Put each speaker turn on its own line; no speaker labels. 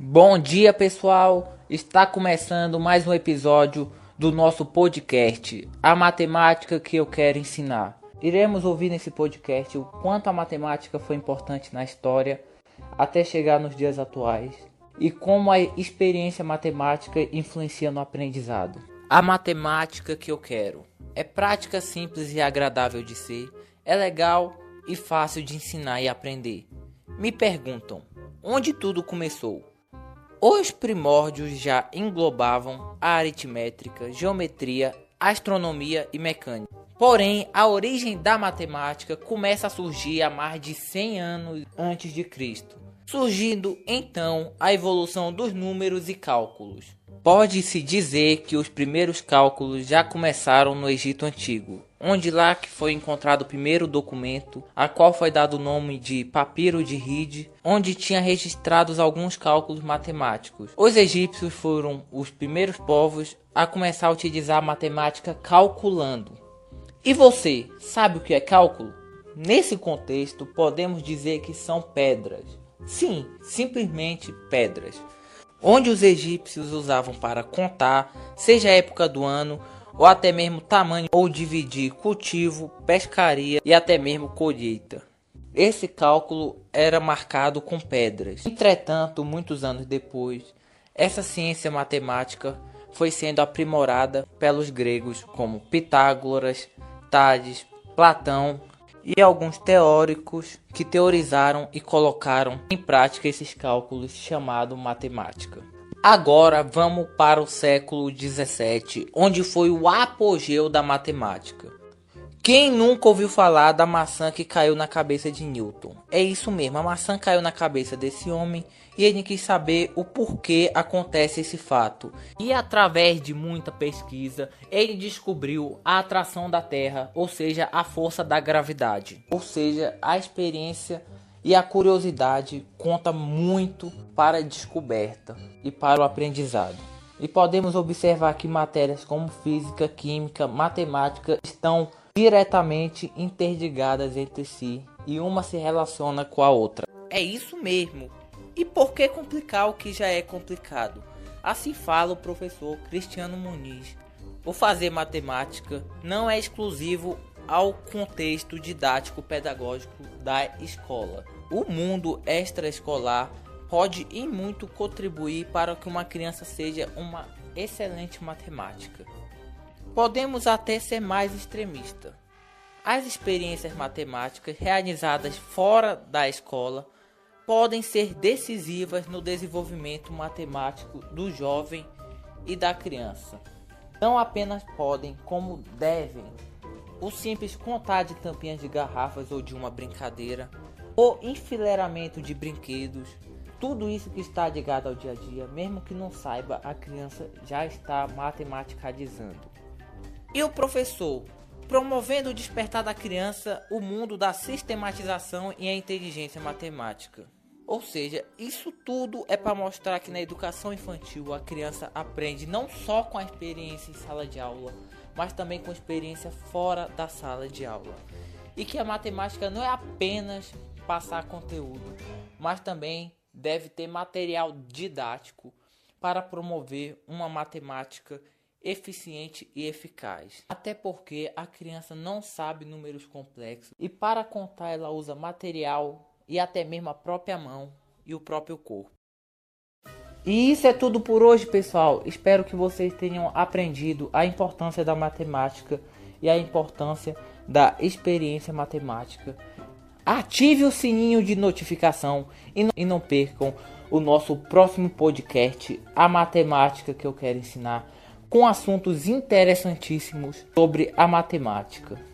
Bom dia, pessoal. Está começando mais um episódio do nosso podcast, A Matemática que eu quero ensinar. Iremos ouvir nesse podcast o quanto a matemática foi importante na história até chegar nos dias atuais e como a experiência matemática influencia no aprendizado. A matemática que eu quero é prática simples e agradável de ser, é legal e fácil de ensinar e aprender. Me perguntam, onde tudo começou? Os primórdios já englobavam a aritmética, geometria, astronomia e mecânica. Porém, a origem da matemática começa a surgir há mais de 100 anos antes de Cristo, surgindo então a evolução dos números e cálculos. Pode-se dizer que os primeiros cálculos já começaram no Egito Antigo, onde lá que foi encontrado o primeiro documento, a qual foi dado o nome de Papiro de Reed, onde tinha registrados alguns cálculos matemáticos. Os egípcios foram os primeiros povos a começar a utilizar a matemática calculando. E você, sabe o que é cálculo? Nesse contexto, podemos dizer que são pedras. Sim, simplesmente pedras. Onde os egípcios usavam para contar, seja a época do ano, ou até mesmo tamanho ou dividir cultivo, pescaria e até mesmo colheita. Esse cálculo era marcado com pedras. Entretanto, muitos anos depois, essa ciência matemática foi sendo aprimorada pelos gregos como Pitágoras, Tales, Platão e alguns teóricos que teorizaram e colocaram em prática esses cálculos chamado matemática. Agora vamos para o século 17, onde foi o apogeu da matemática. Quem nunca ouviu falar da maçã que caiu na cabeça de Newton? É isso mesmo, a maçã caiu na cabeça desse homem e ele quis saber o porquê acontece esse fato. E através de muita pesquisa, ele descobriu a atração da Terra, ou seja, a força da gravidade. Ou seja, a experiência e a curiosidade conta muito para a descoberta e para o aprendizado. E podemos observar que matérias como física, química, matemática estão diretamente interligadas entre si e uma se relaciona com a outra. É isso mesmo. E por que complicar o que já é complicado? Assim fala o professor Cristiano Muniz. O fazer matemática não é exclusivo ao contexto didático pedagógico da escola. O mundo extraescolar pode e muito contribuir para que uma criança seja uma excelente matemática. Podemos até ser mais extremista. As experiências matemáticas realizadas fora da escola podem ser decisivas no desenvolvimento matemático do jovem e da criança. Não apenas podem, como devem. O simples contar de tampinhas de garrafas ou de uma brincadeira, o enfileiramento de brinquedos, tudo isso que está ligado ao dia a dia, mesmo que não saiba, a criança já está matematicalizando. E o professor, promovendo o despertar da criança o mundo da sistematização e a inteligência matemática. Ou seja, isso tudo é para mostrar que na educação infantil a criança aprende não só com a experiência em sala de aula, mas também com experiência fora da sala de aula. E que a matemática não é apenas passar conteúdo, mas também deve ter material didático para promover uma matemática eficiente e eficaz. Até porque a criança não sabe números complexos e para contar ela usa material e até mesmo a própria mão e o próprio corpo. E isso é tudo por hoje, pessoal. Espero que vocês tenham aprendido a importância da matemática e a importância da experiência matemática. Ative o sininho de notificação e não, percam o nosso próximo podcast, A Matemática que eu quero ensinar, com assuntos interessantíssimos sobre a matemática.